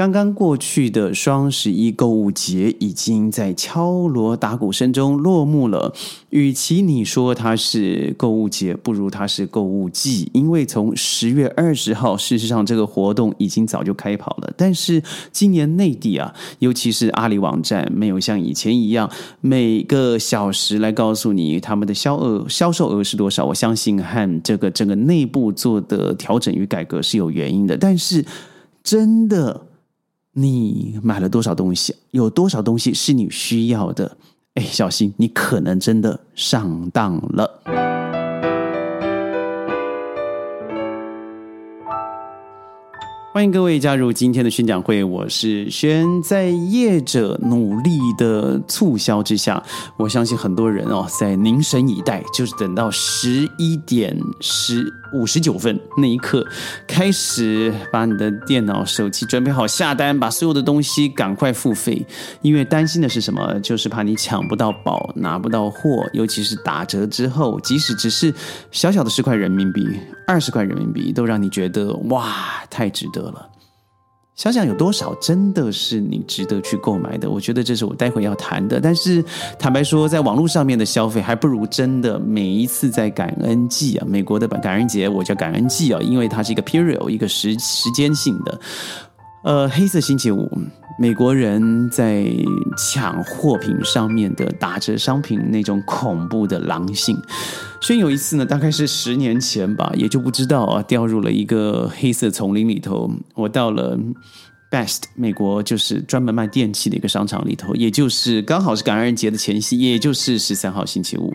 刚刚过去的双十一购物节已经在敲锣打鼓声中落幕了。与其你说它是购物节，不如它是购物季，因为从十月二十号，事实上这个活动已经早就开跑了。但是今年内地啊，尤其是阿里网站，没有像以前一样每个小时来告诉你他们的销额、销售额是多少。我相信和这个整个内部做的调整与改革是有原因的。但是真的。你买了多少东西？有多少东西是你需要的？哎，小心，你可能真的上当了。欢迎各位加入今天的宣讲会，我是轩。在业者努力的促销之下，我相信很多人哦在凝神以待，就是等到十一点十五十九分那一刻，开始把你的电脑、手机准备好下单，把所有的东西赶快付费，因为担心的是什么？就是怕你抢不到宝，拿不到货，尤其是打折之后，即使只是小小的十块人民币、二十块人民币，都让你觉得哇，太值得。了，想想有多少真的是你值得去购买的？我觉得这是我待会要谈的。但是坦白说，在网络上面的消费，还不如真的每一次在感恩季啊，美国的感恩节，我叫感恩季啊，因为它是一个 period，一个时时间性的。呃，黑色星期五。美国人在抢货品上面的打折商品那种恐怖的狼性，所以有一次呢，大概是十年前吧，也就不知道啊，掉入了一个黑色丛林里头。我到了 Best 美国，就是专门卖电器的一个商场里头，也就是刚好是感恩节的前夕，也就是十三号星期五。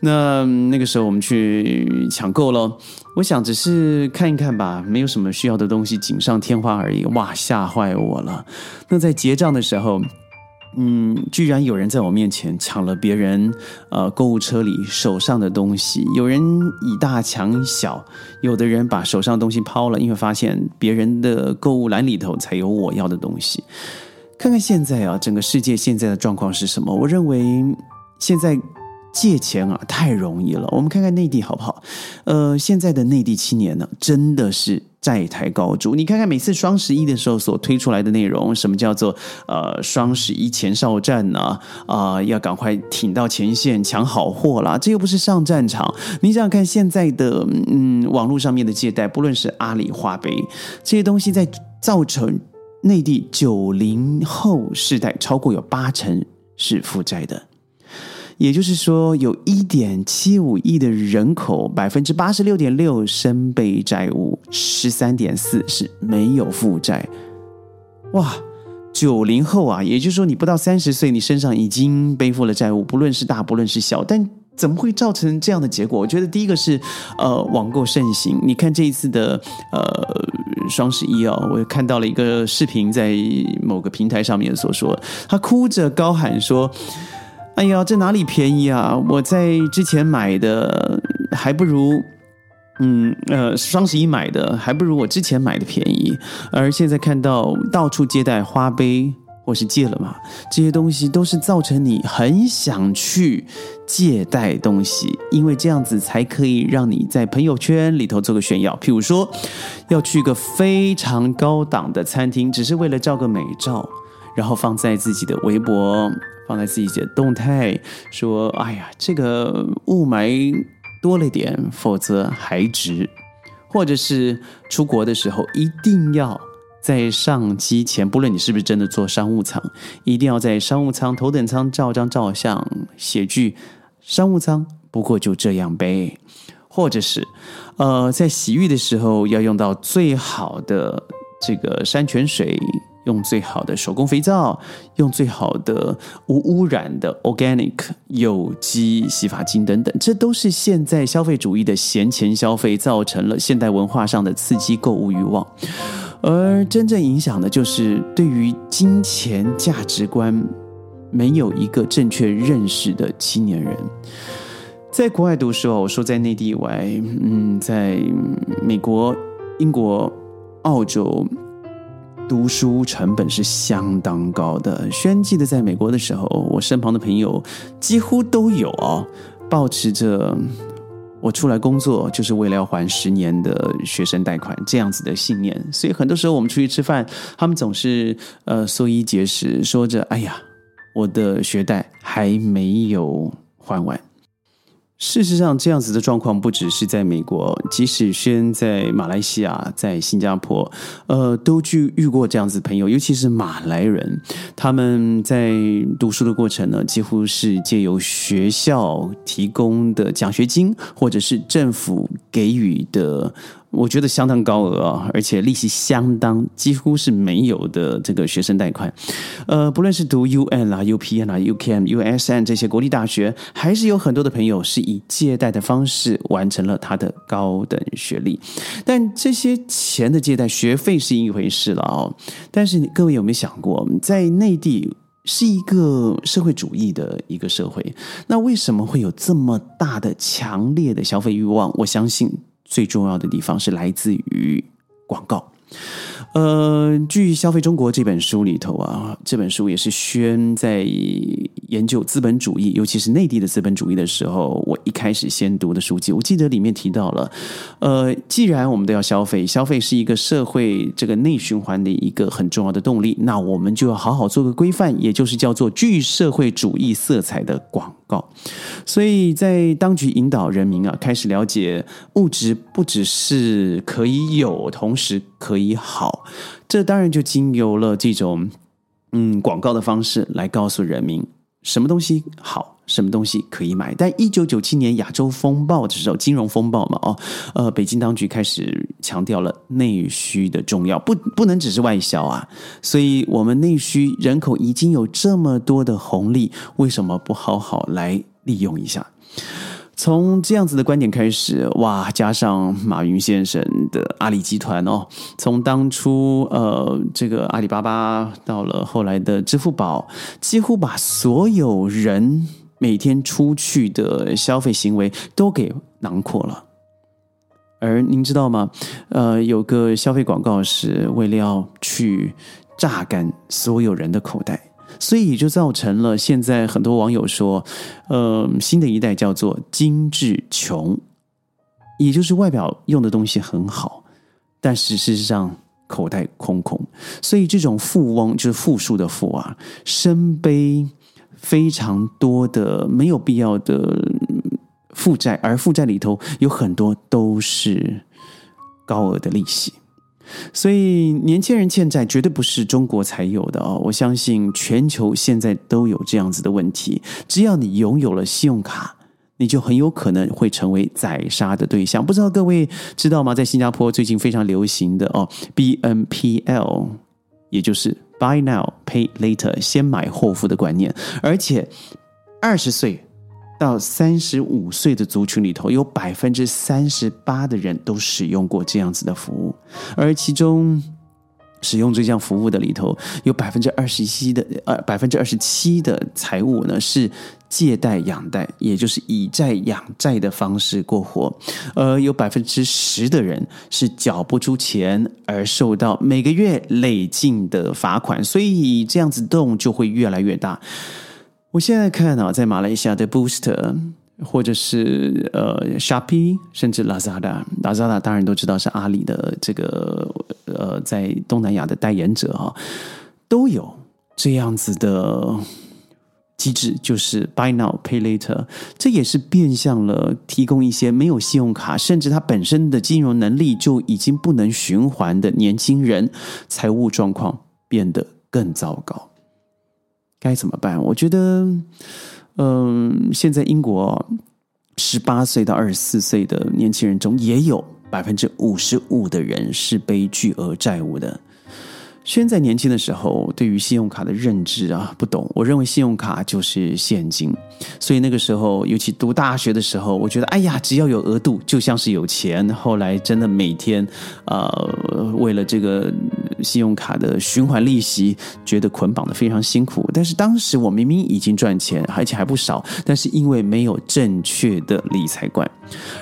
那那个时候我们去抢购了，我想只是看一看吧，没有什么需要的东西，锦上添花而已。哇，吓坏我了！那在结账的时候，嗯，居然有人在我面前抢了别人呃购物车里手上的东西，有人以大抢小，有的人把手上的东西抛了，因为发现别人的购物篮里头才有我要的东西。看看现在啊，整个世界现在的状况是什么？我认为现在。借钱啊，太容易了。我们看看内地好不好？呃，现在的内地青年呢，真的是债台高筑。你看看每次双十一的时候所推出来的内容，什么叫做呃双十一前哨战呢？啊，要赶快挺到前线抢好货啦！这又不是上战场。你想想看，现在的嗯网络上面的借贷，不论是阿里、花呗这些东西，在造成内地九零后世代超过有八成是负债的。也就是说，有一点七五亿的人口，百分之八十六点六身背债务，十三点四是没有负债。哇，九零后啊，也就是说，你不到三十岁，你身上已经背负了债务，不论是大，不论是小。但怎么会造成这样的结果？我觉得第一个是，呃，网购盛行。你看这一次的呃双十一啊，我看到了一个视频，在某个平台上面所说，他哭着高喊说。哎呀，这哪里便宜啊！我在之前买的还不如，嗯呃，双十一买的还不如我之前买的便宜。而现在看到到处接待花呗或是借了嘛，这些东西都是造成你很想去借贷东西，因为这样子才可以让你在朋友圈里头做个炫耀。譬如说，要去一个非常高档的餐厅，只是为了照个美照，然后放在自己的微博。放在自己的动态说：“哎呀，这个雾霾多了点，否则还值。”或者是出国的时候，一定要在上机前，不论你是不是真的坐商务舱，一定要在商务舱头等舱照张照相，写句“商务舱不过就这样呗”。或者是呃，在洗浴的时候要用到最好的这个山泉水。用最好的手工肥皂，用最好的无污染的 organic 有机洗发精等等，这都是现在消费主义的闲钱消费造成了现代文化上的刺激购物欲望，而真正影响的就是对于金钱价值观没有一个正确认识的青年人。在国外读书我说在内地以外，嗯，在美国、英国、澳洲。读书成本是相当高的。轩记得在美国的时候，我身旁的朋友几乎都有哦，保持着我出来工作就是为了要还十年的学生贷款，这样子的信念。所以很多时候我们出去吃饭，他们总是呃缩衣节食，说着：“哎呀，我的学贷还没有还完。”事实上，这样子的状况不只是在美国，即使先在马来西亚、在新加坡，呃，都去遇过这样子朋友，尤其是马来人，他们在读书的过程呢，几乎是借由学校提供的奖学金，或者是政府给予的。我觉得相当高额啊，而且利息相当，几乎是没有的这个学生贷款。呃，不论是读 UN 啦、UPN 啦、UKM、USN 这些国立大学，还是有很多的朋友是以借贷的方式完成了他的高等学历。但这些钱的借贷学费是一回事了哦。但是各位有没有想过，在内地是一个社会主义的一个社会，那为什么会有这么大的强烈的消费欲望？我相信。最重要的地方是来自于广告。呃，据《消费中国》这本书里头啊，这本书也是宣在研究资本主义，尤其是内地的资本主义的时候，我一开始先读的书籍。我记得里面提到了，呃，既然我们都要消费，消费是一个社会这个内循环的一个很重要的动力，那我们就要好好做个规范，也就是叫做具社会主义色彩的广告。所以在当局引导人民啊，开始了解物质不只是可以有，同时可以好。这当然就经由了这种嗯广告的方式来告诉人民什么东西好，什么东西可以买。但一九九七年亚洲风暴的时候，金融风暴嘛，哦，呃，北京当局开始强调了内需的重要，不不能只是外销啊。所以，我们内需人口已经有这么多的红利，为什么不好好来利用一下？从这样子的观点开始，哇，加上马云先生的阿里集团哦，从当初呃这个阿里巴巴到了后来的支付宝，几乎把所有人每天出去的消费行为都给囊括了。而您知道吗？呃，有个消费广告是为了要去榨干所有人的口袋。所以就造成了现在很多网友说，呃，新的一代叫做精致穷，也就是外表用的东西很好，但事实上口袋空空。所以这种富翁就是富庶的富啊，身背非常多的没有必要的负债，而负债里头有很多都是高额的利息。所以，年轻人欠债绝对不是中国才有的哦。我相信全球现在都有这样子的问题。只要你拥有了信用卡，你就很有可能会成为宰杀的对象。不知道各位知道吗？在新加坡最近非常流行的哦，BNPL，也就是 Buy Now Pay Later，先买后付的观念，而且二十岁。到三十五岁的族群里头，有百分之三十八的人都使用过这样子的服务，而其中使用这项服务的里头，有百分之二十七的呃百分之二十七的财务呢是借贷养贷，也就是以债养债的方式过活，而有百分之十的人是缴不出钱而受到每个月累进的罚款，所以这样子洞就会越来越大。我现在看啊，在马来西亚的 Booster，或者是呃 Shopee，甚至 Lazada，Lazada 当然都知道是阿里的这个呃在东南亚的代言者哈，都有这样子的机制，就是 Buy Now Pay Later，这也是变相了提供一些没有信用卡，甚至他本身的金融能力就已经不能循环的年轻人，财务状况变得更糟糕。该怎么办？我觉得，嗯，现在英国十八岁到二十四岁的年轻人中，也有百分之五十五的人是背巨额债务的。现在年轻的时候，对于信用卡的认知啊不懂。我认为信用卡就是现金，所以那个时候，尤其读大学的时候，我觉得哎呀，只要有额度，就像是有钱。后来真的每天，呃，为了这个信用卡的循环利息，觉得捆绑的非常辛苦。但是当时我明明已经赚钱，而且还不少，但是因为没有正确的理财观。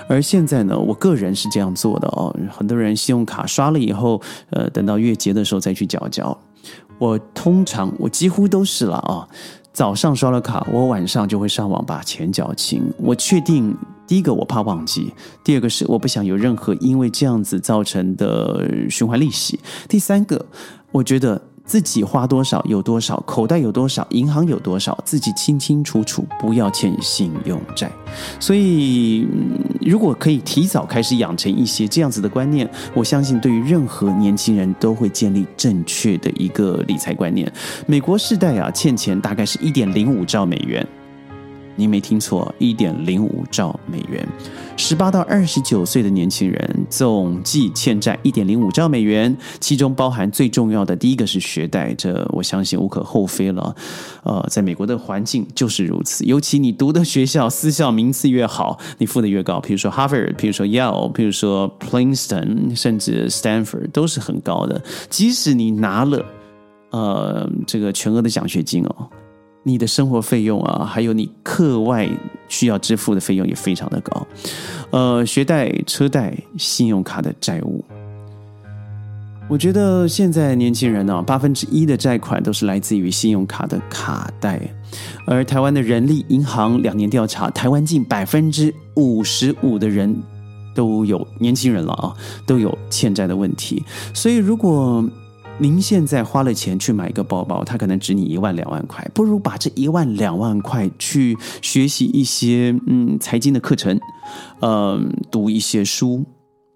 而现在呢，我个人是这样做的哦。很多人信用卡刷了以后，呃，等到月结的时候再去缴缴。我通常我几乎都是了啊。早上刷了卡，我晚上就会上网把钱缴清。我确定第一个我怕忘记，第二个是我不想有任何因为这样子造成的循环利息，第三个我觉得。自己花多少有多少，口袋有多少，银行有多少，自己清清楚楚，不要欠信用债。所以，如果可以提早开始养成一些这样子的观念，我相信对于任何年轻人都会建立正确的一个理财观念。美国世代啊，欠钱大概是一点零五兆美元。你没听错，一点零五兆美元，十八到二十九岁的年轻人总计欠债一点零五兆美元，其中包含最重要的第一个是学贷，这我相信无可厚非了。呃，在美国的环境就是如此，尤其你读的学校私校名次越好，你付的越高。比如说 Harvard，比如说 Yale，比如说 Princeton，甚至 Stanford 都是很高的。即使你拿了呃这个全额的奖学金哦。你的生活费用啊，还有你课外需要支付的费用也非常的高，呃，学贷、车贷、信用卡的债务，我觉得现在年轻人呢，八分之一的债款都是来自于信用卡的卡贷，而台湾的人力银行两年调查，台湾近百分之五十五的人都有年轻人了啊，都有欠债的问题，所以如果。您现在花了钱去买一个包包，它可能值你一万两万块，不如把这一万两万块去学习一些嗯财经的课程，嗯，读一些书。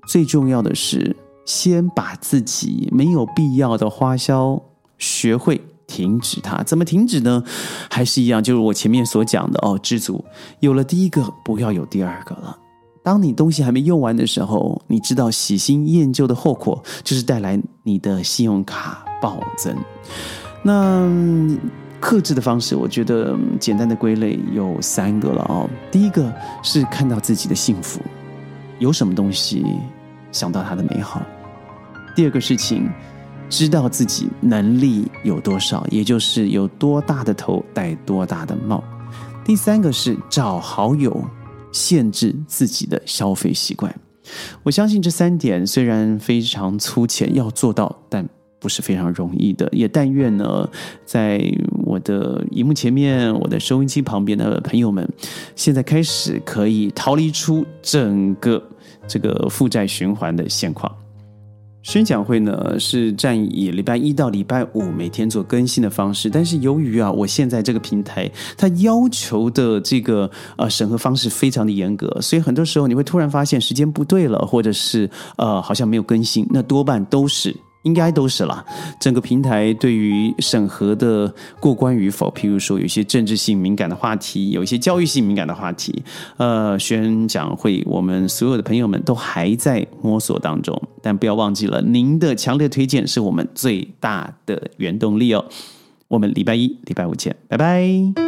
最重要的是，先把自己没有必要的花销学会停止它。怎么停止呢？还是一样，就是我前面所讲的哦，知足。有了第一个，不要有第二个了。当你东西还没用完的时候，你知道喜新厌旧的后果就是带来你的信用卡暴增。那克制的方式，我觉得简单的归类有三个了哦。第一个是看到自己的幸福，有什么东西想到它的美好；第二个事情，知道自己能力有多少，也就是有多大的头戴多大的帽；第三个是找好友。限制自己的消费习惯，我相信这三点虽然非常粗浅，要做到，但不是非常容易的。也但愿呢，在我的荧幕前面、我的收音机旁边的朋友们，现在开始可以逃离出整个这个负债循环的现况。宣讲会呢是占以礼拜一到礼拜五每天做更新的方式，但是由于啊，我现在这个平台它要求的这个呃审核方式非常的严格，所以很多时候你会突然发现时间不对了，或者是呃好像没有更新，那多半都是。应该都是了。整个平台对于审核的过关与否，譬如说有一些政治性敏感的话题，有一些教育性敏感的话题，呃，宣讲会，我们所有的朋友们都还在摸索当中。但不要忘记了，您的强烈推荐是我们最大的原动力哦。我们礼拜一、礼拜五见，拜拜。